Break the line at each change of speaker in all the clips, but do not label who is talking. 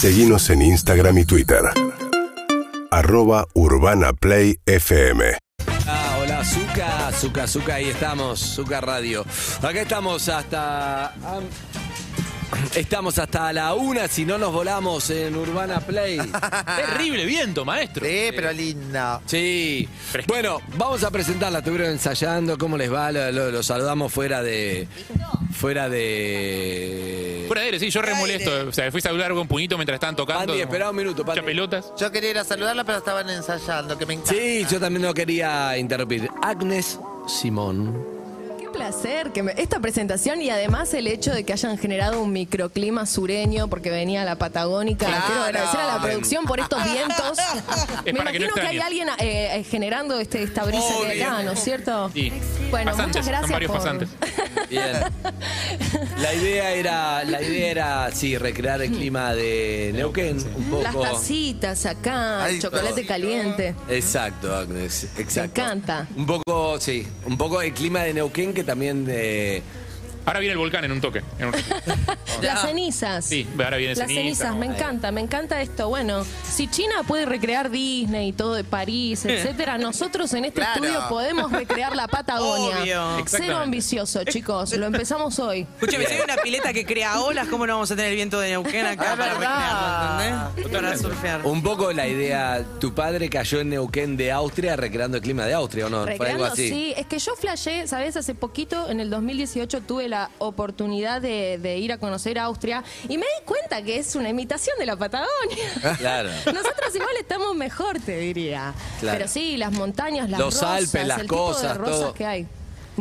Seguimos en Instagram y Twitter. Arroba Urbana Play FM.
Ah, hola, Zuka, Zuka, Zuka, ahí estamos, Zuka Radio. Acá estamos hasta. Estamos hasta la una, si no nos volamos en Urbana Play.
Terrible viento, maestro.
Sí, pero linda.
Sí. Bueno, vamos a presentarla. Estuvieron ensayando. ¿Cómo les va? Lo, lo- lo saludamos fuera de. Fuera de.
Fuera de aire, sí, yo remolesto. O sea, fui a saludar con puñito mientras estaban tocando.
Pandi, espera un minuto,
Muchas
Pandi.
pelotas.
Yo quería ir a saludarla, pero estaban ensayando, que me encanta.
Sí, yo también no quería interrumpir. Agnes Simón.
Placer que me- esta presentación y además el hecho de que hayan generado un microclima sureño porque venía la Patagónica.
Claro.
Quiero agradecer a la producción por estos vientos. me
para que no
imagino que, hay alguien eh, eh, generando este, esta brisa que hay acá, ¿no es cierto?
Sí.
Bueno,
Pasantes,
muchas gracias
son varios
por-
pasantes.
Bien. La idea era, la idea era, sí, recrear el clima de Neuquén un
Las
poco.
tacitas acá,
Ay,
el chocolate caliente.
Exacto, Agnes, exacto.
Me encanta.
Un poco, sí, un poco el clima de Neuquén que también eh,
Ahora viene el volcán en un toque. en un-
Las cenizas.
Sí, ahora viene
Las
ceniza.
cenizas, me encanta, me encanta esto. Bueno, si China puede recrear Disney y todo de París, etcétera, nosotros en este
Claro.
estudio podemos recrear la Patagonia.
Obvio.
Cero ambicioso, chicos. Lo empezamos hoy.
Escúchame, si hay una pileta que crea olas, ¿cómo no vamos a tener el viento de Neuquén acá para
verdad.
recrearlo, ¿entendés? Para surfear.
un poco la idea, tu padre cayó en Neuquén de Austria recreando el clima de Austria, ¿o no? Fue algo
Recreando,
así.
sí. Es que yo flashé, ¿sabes? Hace poquito, en el 2018, tuve la oportunidad de, de ir a conocer Austria y me di cuenta que es una imitación de la Patagonia.
Claro.
Nosotros igual estamos mejor, te diría.
Claro.
Pero sí, las montañas, las
Los
rosas,
Alpes, las
el tipo
cosas,
de rosas
todo.
que hay.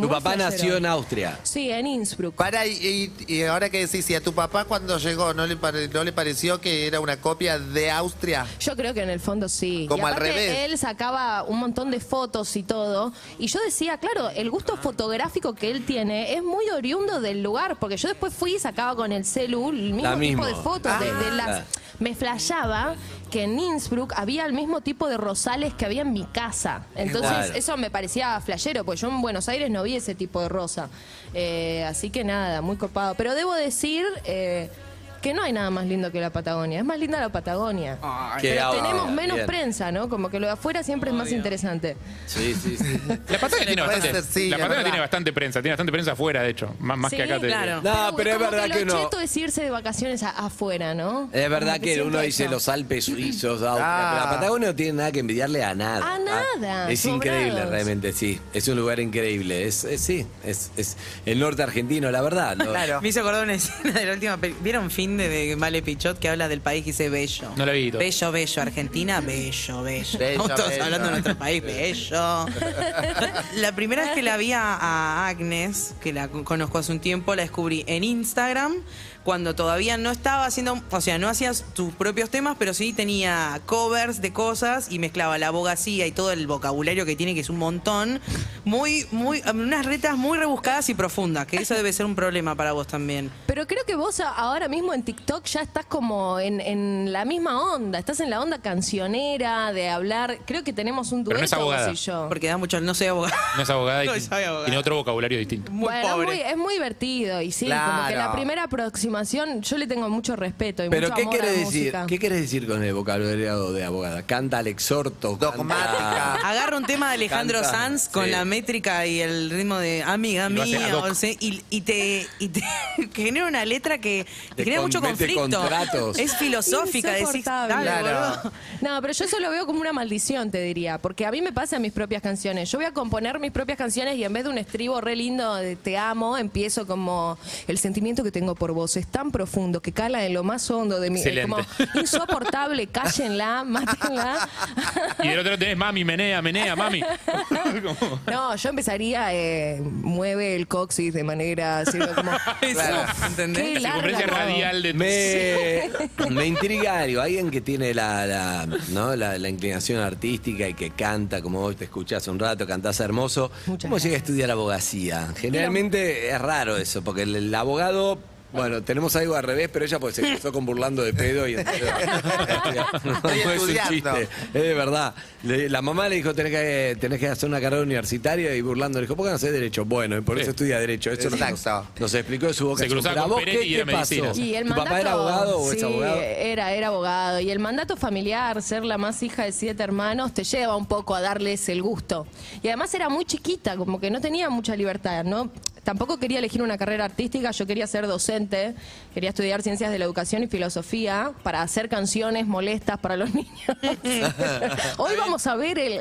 Tu papá
flashero.
nació en Austria.
Sí, en Innsbruck.
Para, y, y- y ahora que decís, si a tu papá cuando llegó no le, pare- no le pareció que era una copia de Austria.
Yo creo que en el fondo sí.
Como
y
al
aparte,
revés.
Él sacaba un montón de fotos y todo. Y yo decía, claro, el gusto fotográfico que él tiene es muy oriundo del lugar. Porque yo después fui y sacaba con el celu el mismo
La
tipo
mismo.
de fotos. de, de
Ah.
las, me flashaba que en Innsbruck había el mismo tipo de rosales que había en mi casa. Entonces,
Claro.
eso me parecía flashero, porque yo en Buenos Aires no vi ese tipo de rosa. Eh, así que nada, muy copado. Pero debo decir. eh, que no hay nada más lindo que la Patagonia. Es más linda la Patagonia.
Que
Pero
Austria,
tenemos menos
bien.
prensa, ¿no? Como que lo de afuera siempre es más interesante.
Sí, sí, sí.
La Patagonia tiene
Puede
bastante.
ser, sí,
la
es
Patagonia
verdad.
tiene bastante prensa, tiene bastante prensa afuera, de hecho. Más, más
Sí,
que acá te diría.
claro.
No, pero es
como
verdad que
lo
no.
cheto es irse de vacaciones a- afuera, ¿no?
Es verdad
Como
que uno dice
eso.
los Alpes suizos, Austria,
Ah.
pero la Patagonia no tiene nada que envidiarle a nada.
A nada,
Es
sobrados.
increíble, realmente, sí. Es un lugar increíble. Es, es- sí, es, es el norte argentino, la verdad. ¿no?
Claro.
Me hizo acordar una escena de la última ¿Vieron fin de, de Vale Pichot que habla del país que dice bello?
No la vi todavía.
Bello, bello. Argentina, bello, bello.
Bello,
Estamos todos
bello.
hablando de nuestro país, bello. la primera vez que la vi a, Agnes, que la con- conozco hace un tiempo, la descubrí en Instagram cuando todavía no estaba haciendo, o sea, no hacías tus propios temas, pero sí tenía covers de cosas y mezclaba la abogacía y todo el vocabulario que tiene, que es un montón. Muy, muy, unas retas muy rebuscadas y profundas, que eso debe ser un problema para vos también.
Pero creo que vos ahora mismo en TikTok ya estás como en, en la misma onda. Estás en la onda cancionera, de hablar. Creo que tenemos un
Pero
dueto
no es abogada.
vos y yo.
Porque da mucho, no soy abogada.
No es abogada y
No soy abogada.
tiene otro vocabulario distinto.
Muy
bueno,
pobre.
Es, muy, es muy divertido y sí, como que
Claro.
la primera aproximación yo le tengo mucho respeto y
Pero
mucho
¿qué
amor a
quieres
la
decir?
música.
¿Qué quieres decir con el vocabulario de abogada? Canta al exhorto,
Dogmática.
canta-
Agarra un tema de Alejandro
Canta,
Sanz con
sí.
la métrica y el ritmo de amiga
Y lo hace ad
mía,
hoc.
o sea, y, y te, y te genera una letra que Te genera mucho conflicto.
contratos.
Es filosófica, decís,
Insoportable.
dale,
Claro.
boludo.
No, pero yo eso lo veo como una maldición, te diría, porque a mí me pasa en mis propias canciones. Yo voy a componer mis propias canciones y en vez de un estribo re lindo de te amo, empiezo como el sentimiento que tengo por vos es tan profundo que cala en lo más hondo de mí. Es
Excelente.
como insoportable, cállenla, mátenla.
Y del otro lado tenés mami, menea, menea, mami. Como-
No, yo empezaría, eh, mueve el coxis de manera así como...
Eso,
La circunferencia radial de
Me, me intriga algo. Alguien que tiene la, la, ¿no? la, la inclinación artística y que canta, como vos te escuchás un rato, cantás hermoso.
Muchas
¿Cómo llega a estudiar abogacía? Generalmente es raro eso, porque el, el abogado Bueno, tenemos algo al revés, pero ella pues se empezó con burlando de pedo y entonces- no, no es un chiste, es de verdad. Le- la mamá le dijo, tenés que, tenés que hacer una carrera universitaria y burlando le dijo, ¿por qué no haces derecho? Bueno, y por eso
Sí.
estudia derecho. Eso nos,
Exacto.
nos explicó de su boca.
Se cruzaba
Pero a
con
vos,
Peretti
¿qué,
y era
qué pasó?
medicina.
Y el
¿Tu
mandato,
papá era abogado o
sí,
es abogado?
Era, era abogado. Y el mandato familiar, ser la más hija de siete hermanos, te lleva un poco a darles el gusto. Y además era muy chiquita, como que no tenía mucha libertad, ¿no? Tampoco quería elegir una carrera artística, yo quería ser docente, quería estudiar ciencias de la educación y filosofía para hacer canciones molestas para los niños. Hoy vamos a ver el...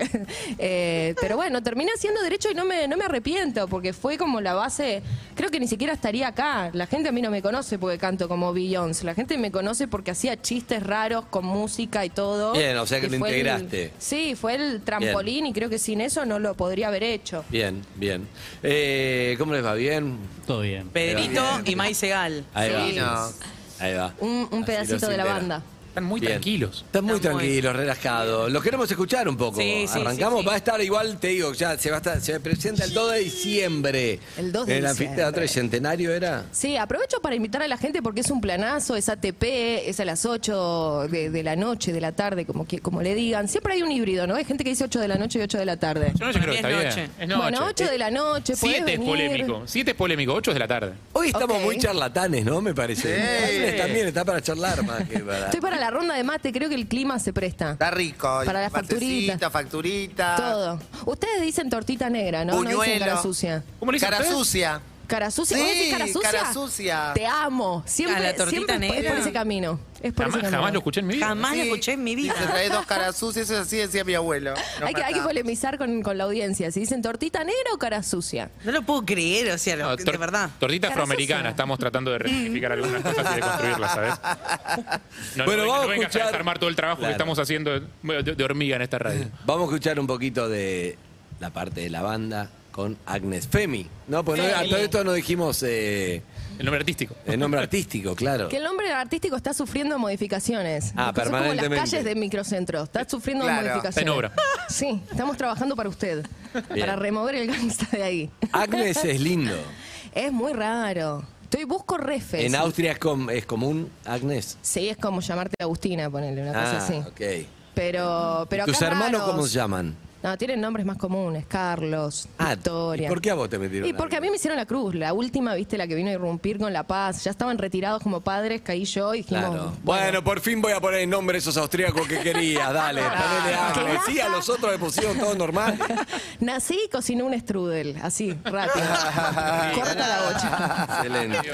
eh, pero bueno, terminé haciendo derecho y no me, no me arrepiento, porque fue como la base, creo que ni siquiera estaría acá. La gente a mí no me conoce porque canto como Beyoncé, la gente me conoce porque hacía chistes raros con música y todo.
Bien, o sea que lo
el-
integraste.
sí, fue el trampolín y creo que sin eso no lo podría haber hecho.
Bien, bien. Eh, ¿Cómo les va? ¿Bien?
Todo bien.
Pedrito y Mai Segal.
Ahí va.
Sí, no.
Ahí va.
Un, un
Así
pedacito
los
de la banda.
Están muy
Bien.
tranquilos.
Están muy
Están muy-
tranquilos, relajados. Los queremos escuchar un poco.
Sí, sí,
Arrancamos,
sí, sí.
va a estar igual, te digo, ya se va a estar, se presenta el 2 de diciembre.
El 2 de
En el
diciembre.
anfiteatro de Centenario era.
Sí, aprovecho para invitar a la gente porque es un planazo, es ATP, es a las 8 de, de la noche, de la tarde, como, que, como le digan. Siempre hay un híbrido, ¿no? Hay gente que dice 8 de la noche y 8 de la tarde.
Yo no yo creo que está bien.
es noche.
Es noche.
Bueno, 8 de la noche, podés
Siete es
venir.
polémico. Siete es polémico. Ocho es de la tarde.
Hoy estamos
Ok.
muy charlatanes, ¿no? Me parece.
Sí.
Agnes también está para charlar más que para.
Estoy para la ronda de mate, creo que el clima se presta.
Está rico.
Para la facturita.
Matecito, facturita.
Todo. Ustedes dicen tortita negra, ¿no? No dicen
Buñuelo.
cara sucia.
¿Cómo le dicen
Cara
ustedes?
sucia.
¿Cara sucia?
Sí,
¿Vos decís cara sucia?
cara sucia.
Te amo. Siempre,
¿A la tortita
siempre es por- es
negra?
por ese camino. Es por
Jamás,
ese camino.
jamás lo escuché en mi vida.
Jamás lo
Sí.
escuché en mi vida.
Dice, trae dos caras sucias, eso así decía mi abuelo. Nos
Hay que, hay que
mataba.
polemizar con, con la audiencia. Si dicen tortita negra o cara sucia.
No lo puedo creer, o sea, lo-
No,
de
tor-
verdad.
Tortita
Cara
afroamericana.
sucia.
Estamos tratando de rectificar algunas cosas y de construirlas, ¿sabes? No,
Bueno,
no,
vamos a
vengas
escuchar-
desarmar todo el trabajo
Claro.
que estamos haciendo de, de- de hormiga en esta radio.
Vamos a escuchar un poquito de la parte de la banda con Agnes Femi. No, pues no, a todo esto no dijimos eh,
El nombre artístico.
el nombre artístico, claro.
Que el nombre artístico está sufriendo modificaciones.
Ah,
Son como
permanentemente.
las calles de microcentro. Está sufriendo
Claro.
modificaciones.
Está en obra.
Sí, estamos trabajando para usted. Para remover el gangsta de ahí.
Agnes es lindo.
Es muy raro. Estoy busco refes.
En Austria es, com- es común, Agnes.
Sí, es como llamarte Agustina, ponerle una cosa
Ah,
así.
ok.
Pero, pero
¿Tus
acá
hermanos
raros.
cómo se llaman?
No, tienen nombres más comunes. Carlos,
Ah,
Victoria.
¿y por qué a vos te metieron
Y porque a mí me hicieron la cruz. La última, viste, la que vino a irrumpir con La Paz. Ya estaban retirados como padres, caí yo y dijimos...
Claro. Bueno, por fin voy a poner el nombre de esos austríacos que querías. Dale, ponele Agnes. Sí, a los otros le pusieron todo normal.
Nací y cociné un strudel, así, rápido. Corta la bocha.
Excelente.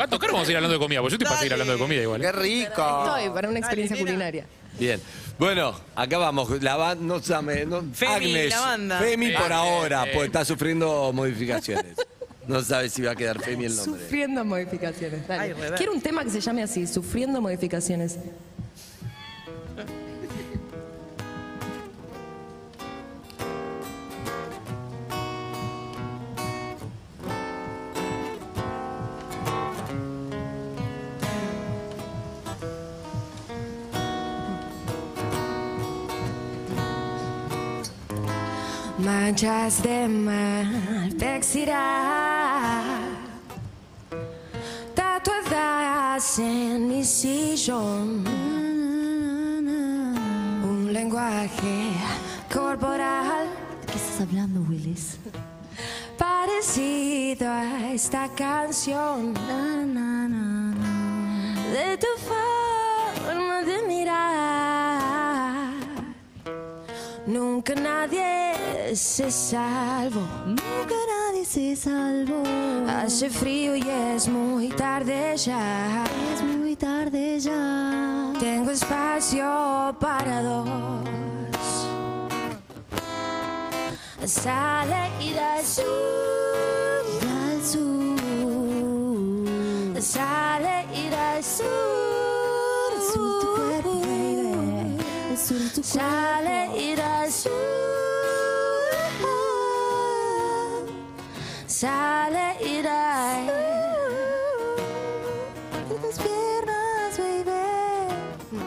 Va a tocar o vamos a ir hablando de comida. Pues yo estoy para seguir hablando de comida igual.
Qué
¿eh?
rico.
Estoy para una experiencia culinaria.
Bien. Bueno, acá vamos. La banda, no, llame, no,
Femi,
Agnes.
la banda.
Femi por
Agnes,
ahora,
eh.
pues está sufriendo modificaciones. No sabe si va a quedar Femi el nombre.
Sufriendo modificaciones. Dale.
Ay.
Quiero un tema que se llame así, Sufriendo modificaciones. Manchas de malvexidad tatuadas en mi sillón. Un lenguaje corporal.
¿De qué estás hablando, Willis?
parecido a esta canción. De tu forma de mirar. Nunca nadie se salvó.
Nunca nadie se salvó.
Hace frío y es muy tarde ya.
Es muy tarde ya.
Tengo espacio para dos. Sale ir al sur.
Al sur.
Sale ir al sur.
Al sur tu cuerpo, baby. Al sur tu
Sale
cuerpo.
ir Sale ir al
De piernas, baby.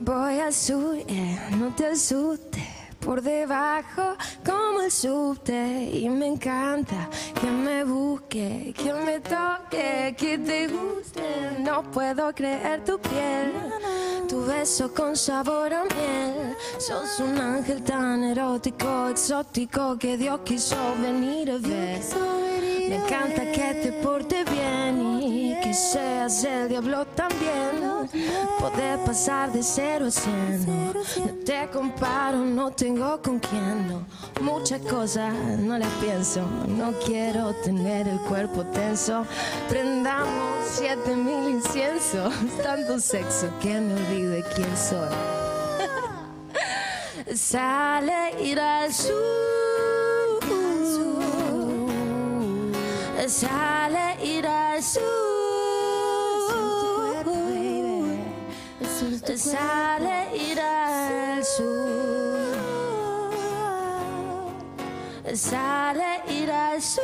Voy al sur, eh, no te asustes. por debajo como el subte y me encanta que me busque, que me toque, que te guste. No puedo creer tu piel, tu beso con sabor a miel. Sos un ángel tan erótico, exótico que Dios quiso venir a ver. Me encanta que te porte bien seas el diablo también. Poder pasar de cero a cien. No, no te comparo, no tengo con quién. No. Muchas cosas no las pienso. No quiero tener el cuerpo tenso. Prendamos siete mil inciensos. Tanto sexo que me olvide quién soy. Sale ir al sur. Sale ir al sur. Sale ir al sur. Sale ir al sur.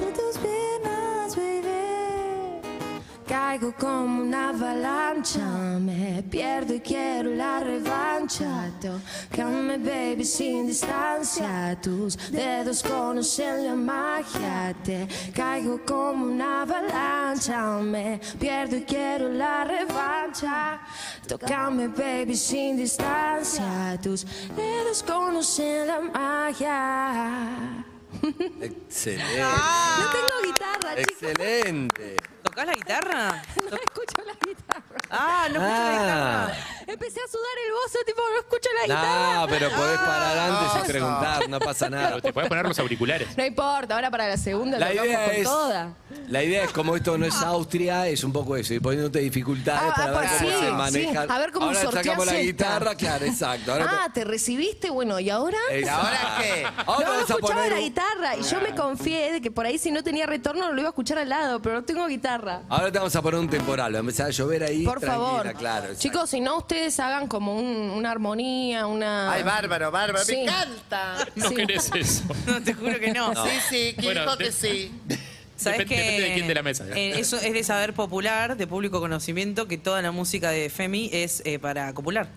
De tus piernas, baby. Caigo como una avalancha, me pierdo y quiero la revancha. Tócame, baby, sin distancia. Tus dedos conocen la magia. Te caigo como una avalancha, me pierdo y quiero la revancha. Tócame, baby, sin distancia. Tus dedos conocen la magia.
Excelente.
No tengo guitarra, chicos.
Excelente.
¿Tocás la guitarra?
No escucho la guitarra.
Ah, no escucho la
Ah.
guitarra.
Empecé a sudar el bozo, tipo, no escucho la guitarra.
No, pero podés parar antes y preguntar, no pasa nada.
Pero te puedes poner los auriculares.
No importa, ahora para la segunda
La
lo vamos
idea
con
es.
toda.
La idea es como esto no es Austria, es un poco eso, y poniéndote dificultades
Ah,
para ver
ah,
cómo
sí,
se
sí.
maneja.
A ver cómo
Ahora sacamos la
esta.
guitarra, claro, exacto. Ahora
Ah, ¿te recibiste? Bueno, ¿y ahora?
Exacto.
¿Y ahora qué?
Ahora
no, no
a
escuchaba
poner
la
un-
guitarra y yo me confié de que por ahí si no tenía retorno lo iba a escuchar al lado, pero no tengo guitarra.
Ahora te vamos a poner un temporal, va a empezar a llover ahí.
Por
tranquila,
favor.
claro. exacto.
Chicos, si no, ustedes hagan como un- una armonía, una...
Ay, bárbaro, bárbaro.
Sí.
Me encanta.
No
Sí.
querés eso.
No, te juro que no.
Sí, sí, ¿quién
Bueno,
dijo que sí?
¿Sabes
Depende-
que
depende de quién de la mesa.
eh, eso es de saber popular, de público conocimiento, que toda la música de Femi es eh, para copular.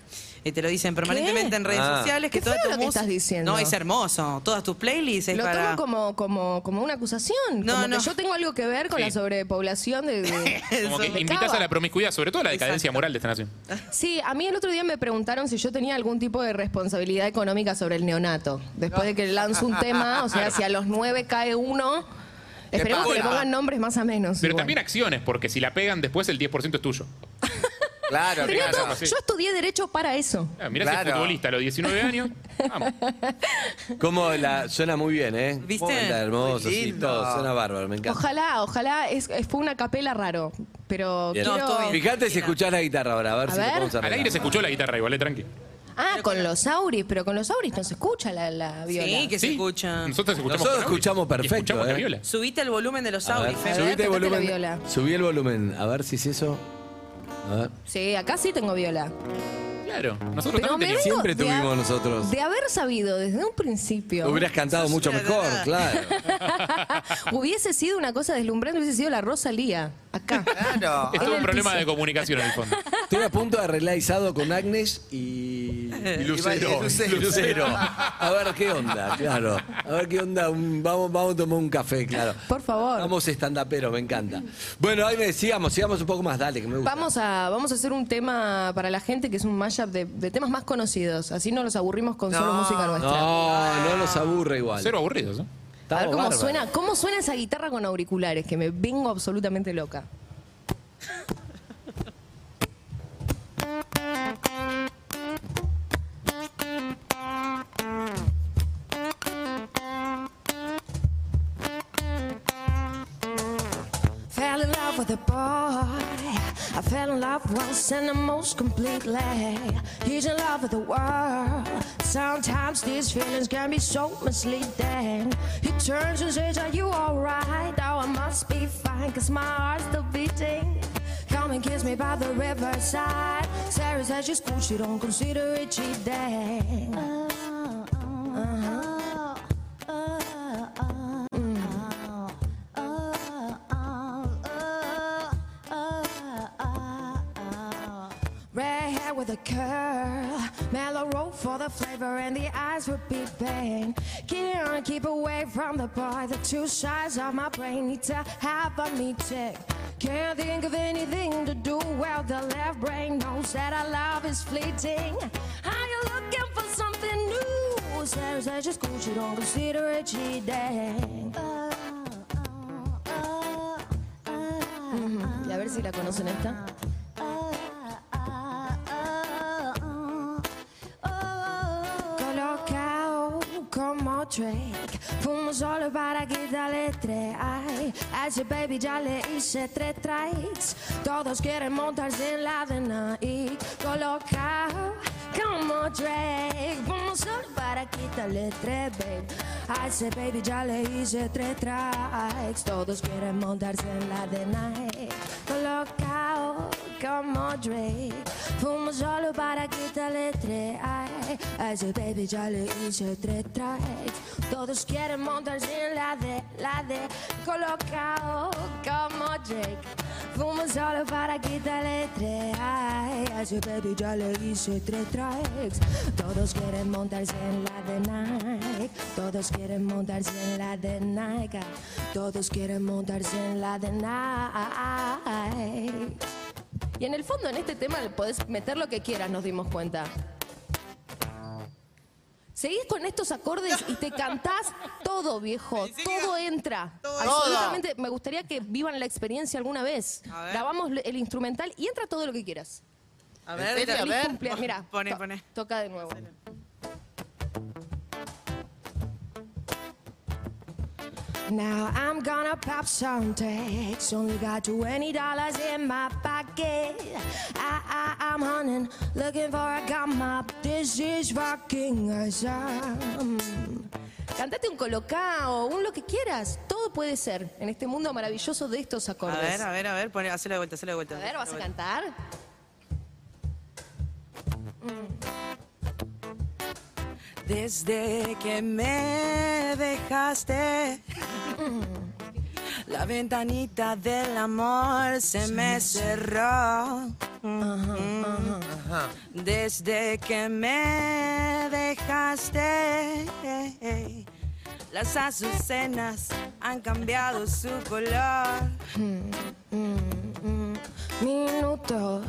Eh, te lo dicen permanentemente en redes
Ah.
sociales. Que
Qué
toda
feo
tu
lo que
música-
estás diciendo.
No, es hermoso. Todas tus playlists es
Lo
para...
tomo como, como, como una acusación.
No,
como
no.
que yo tengo algo que ver con
Sí.
la sobrepoblación de... de-
Como que invitas a la promiscuidad, sobre todo a la decadencia moral de esta nación.
Sí, a mí el otro día me preguntaron si yo tenía algún tipo de responsabilidad económica sobre el neonato. Después de que lanzo un tema, o sea, si a los nueve cae uno, esperemos que le pongan nombres más o menos.
Pero
igual.
también acciones, porque si la pegan después el 10% es tuyo.
Claro,
Tenía
claro.
todo-
sí.
yo estudié Derecho para eso.
Ah, mirá si
Claro.
es futbolista a los 19 años. Vamos.
Cómo la, suena muy bien, ¿eh?
¿Viste?
Está hermoso,
Muy
sí,
lindo.
todo, suena bárbaro, me encanta.
Ojalá, ojalá, es, es- fue una capela raro, pero
Bien.
No,
quiero...
bien.
Fíjate si escuchás la guitarra ahora, a ver
A
si
ver.
podemos
Al
arreglar.
aire se escuchó la guitarra igual, eh, tranqui.
Ah, con los auris, pero con los auris no se escucha la, la viola.
Sí, que se
Sí.
escucha.
Nosotros escuchamos,
Nosotros
con audio.
escuchamos
Y
perfecto,
escuchamos la
¿eh?
viola.
Subite el volumen de los
A ver,
auris,
subite el
tocate la
volumen.
viola.
Subí el volumen, a ver si es eso. A ver.
Sí, acá sí tengo viola.
Claro, nosotros
Pero
también
me
Siempre
de
tuvimos nosotros.
De haber sabido desde un principio.
Hubieras cantado mucho mejor, claro.
hubiese sido una cosa deslumbrante, hubiese sido la Rosalía, acá.
Claro.
Es todo un problema
piso.
de comunicación en el fondo.
Estoy a punto de arreglar con Agnes y Lucero.
Y Lucero.
Lucero. A ver qué onda, claro. A ver qué onda. un- vamos, vamos a tomar un café, claro.
Por favor.
Vamos stand-upero, me encanta. Bueno, Agnes, sigamos, sigamos un poco más, dale, que me gusta.
Vamos a, vamos a hacer un tema para la gente que es un mashup de, de temas más conocidos. Así no los aburrimos con solo
No.
música nuestra.
No, no nos aburre igual.
Cero aburridos, ¿eh?
a ver cómo
bárbaros.
suena, cómo suena esa guitarra con auriculares, que me vengo absolutamente loca. Once and the most complete completely. He's in love with the world. Sometimes these feelings can be so misleading. He turns and says, Are you alright? Oh, I must be fine, cause my heart's still beating. Come and kiss me by the riverside. Sarah says she's cool, she don't consider it cheating. Pain. Can't keep away from the boy. The two sides of my brain need to have a meeting. Can't think of anything to do. Well, the left brain knows that our love is fleeting. Are you looking for something new? Sarah says just cool, you don't consider it cheating. Uh, uh, uh, mm-hmm.
Y a ver si la conocen esta.
Como Drake. Fumo solo para quitarle tres Ay, a ese baby ya le hice tres trikes Todos quieren montarse en la de Nike Colocado como Drake. Fumo solo para quitarle tres, babe. A ese baby ya le hice tres trikes Todos quieren montarse en la de Nike Colocado como Drake Fumo solo para quitarle tres. A ese baby ya le hice tres trikes Todos quieren montarse en la de, la de Colocado como Drake Fumo solo para quitarle tres. A ese baby ya le hice tres trikes Todos quieren montarse en la de Nike. Todos quieren montarse en la de Nike. Todos quieren montarse en la de Nike
Y en el fondo, en este tema, podés meter lo que quieras, nos dimos cuenta. Seguís con estos acordes y te cantás todo, viejo. Todo entra. Absolutamente. Me gustaría que vivan la experiencia alguna vez. Grabamos el instrumental y entra todo lo que quieras.
A
¿En
ver?
A ver.
cumpleaños. Mira,
Pone,
to-
pone.
Toca de nuevo.
Now I'm gonna pop some tags. Only got twenty dollars in my pocket. I, I, I'm hunting, looking for a up. This is fucking awesome.
Cantate un colocao, un lo que quieras. Todo puede ser en este mundo maravilloso de estos
a
acordes.
ver, a ver, a ver, pone, hacelo de vuelta, hacelo de vuelta.
A ver, ¿vas a cantar?
Desde que me dejaste, la ventanita del amor se me cerró. Desde que me dejaste, las azucenas han cambiado su color.
Minutos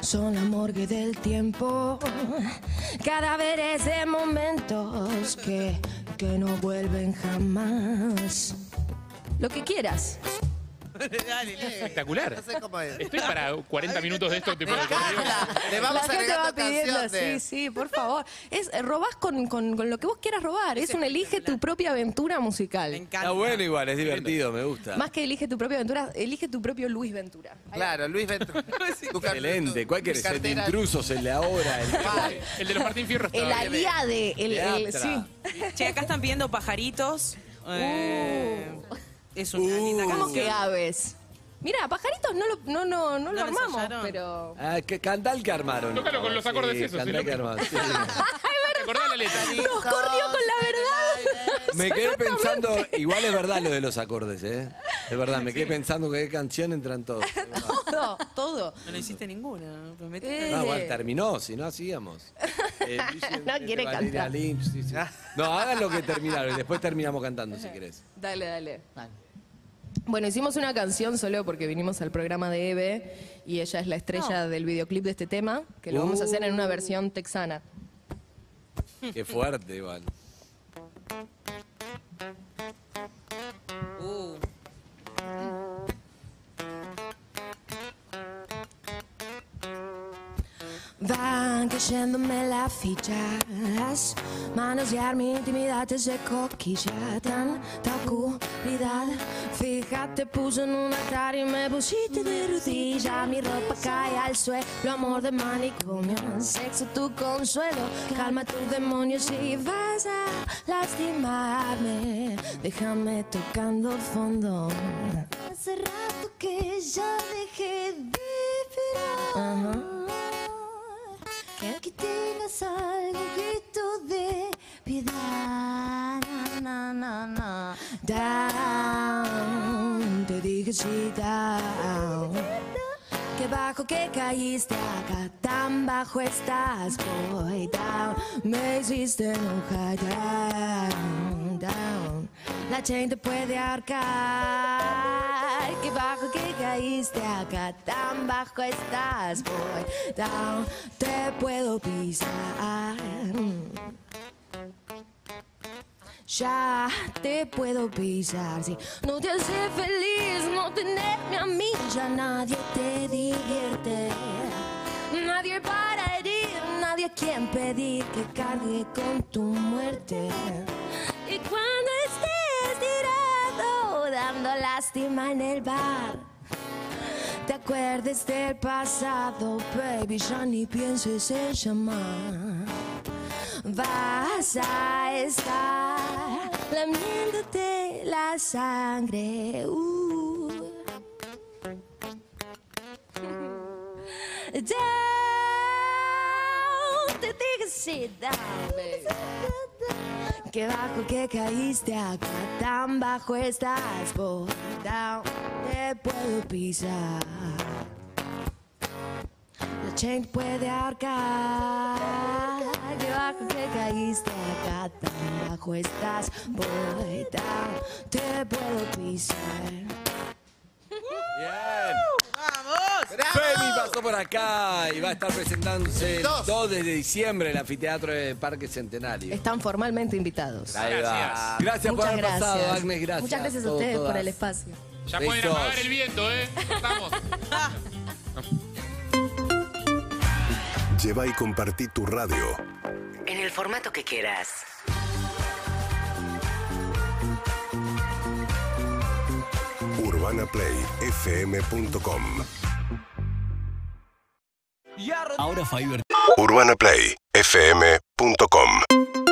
son la morgue del tiempo. Cadáveres de momentos que, que no vuelven jamás.
Lo que quieras.
Espectacular.
No sé cómo es.
Estoy para 40 minutos de esto. Tipo, de
Le vamos
la gente va pidiendo, sí, sí, por favor. Es, eh, robás con, con- con lo que vos quieras robar. Es un elige tu propia aventura
Me
musical.
encanta.
Está bueno igual, es divertido, me gusta.
Más que elige tu propia aventura, elige tu propio Luis Ventura.
Claro, Luis Ventura. Tu car-
Excelente. ¿Cuál querés? El de
cartera-
intrusos, el de ahora. El
El de los Martín Fierro
El
estaba bien.
aliade, el, el- sí.
Che, acá están pidiendo pajaritos. Eh, es una linda
¿Cómo
canción.
que aves? Mira, pajaritos no lo, no, no, no
¿No
lo armamos,
ensayaron?
pero.
Ah, que canta el que armaron.
Tócalo con los acordes
Sí,
esos,
canta
sí,
el que
lo-
armaron. sí.
¿Te acordás la letra?
Nos corrió con la verdad.
Me quedé pensando, igual es verdad lo de los acordes, ¿eh? Es verdad, me quedé pensando que qué canción entran todos.
todo, todo.
No le hiciste ninguna.
Eh.
No, igual terminó, si no hacíamos. Eh,
No quiere
Valeria
cantar.
Lynch, sí, sí. No, hagan lo que terminaron y después terminamos cantando si querés.
Dale, dale. Bueno, hicimos una canción solo porque vinimos al programa de Eve y ella es la estrella del videoclip de este tema, que lo vamos a hacer en una versión texana.
Qué fuerte, igual.
Van cayéndome las fichas, manosear mi intimidad desde coquilla, tanta oscuridad. Fíjate, puse en un altar y me pusiste de rodillas. Mi ropa cae al suelo, amor de manicomio, sexo tu consuelo. Calma tus demonios si vas a lastimarme. Déjame tocando fondo.
Hace rato que ya dejé de esperar que tengas algún grito de piedad. Na, na, na.
Down, te dije sí, down. Qué bajo que caíste acá, tan bajo estás, boy, down. Me hiciste enojar, down, down. La chain te puede arcar. Qué bajo que caíste acá, tan bajo estás, boy, down. Te puedo pisar. Ya te puedo pisar si no te hace feliz no tenerme a mí. Ya nadie te divierte, nadie para herir, nadie a quien pedir que cargue con tu muerte. Lástima en el bar. Te acuerdes del pasado, baby, ya ni pienses en llamar vas a estar lamiéndote la sangre. Uh. Te dije sit down. Qué bajo que caíste acá, tan bajo estás, boy. Down, te puedo pisar. La chain puede arcar. Qué bajo que caíste acá, tan bajo estás, boy, down. Te puedo pisar.
Bien.
¡Vamos!
Femi pasó por acá y va a estar presentándose el
Dos.
2 de diciembre en el anfiteatro de Parque Centenario.
Están formalmente invitados.
Ahí va.
Gracias.
Gracias por
Muchas
haber
gracias.
pasado, Agnes. Gracias.
Muchas gracias a ustedes por
todas.
el espacio.
Ya pueden
Besos.
apagar el viento, ¿eh? Estamos.
Lleva y compartí tu radio.
En el formato que quieras.
UrbanaPlayFM.com
Ahora Fiverr.
UrbanaPlayFM.com